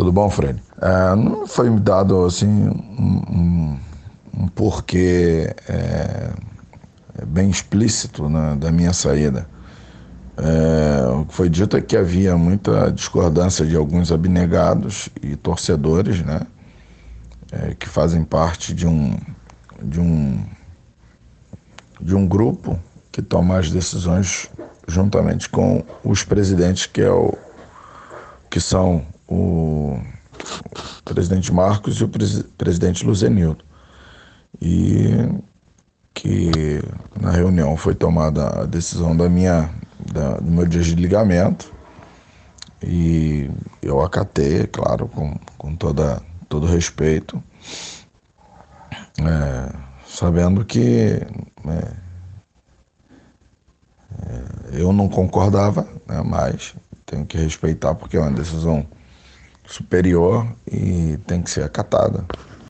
Tudo bom, Fred? É, não foi me dado assim um, um, um porquê é, bem explícito né, da minha saída. É, o que foi dito é que havia muita discordância de alguns abnegados e torcedores, né, é, que fazem parte de um, de um de um grupo que toma as decisões juntamente com os presidentes que é o que são o, presidente Marcos e o pres, presidente Luzenildo. E que na reunião foi tomada a decisão da minha da, do meu desligamento e eu acatei, é claro, com, com toda, todo respeito, é, sabendo que é, é, eu não concordava, né, mas tenho que respeitar porque é uma decisão superior e tem que ser acatada.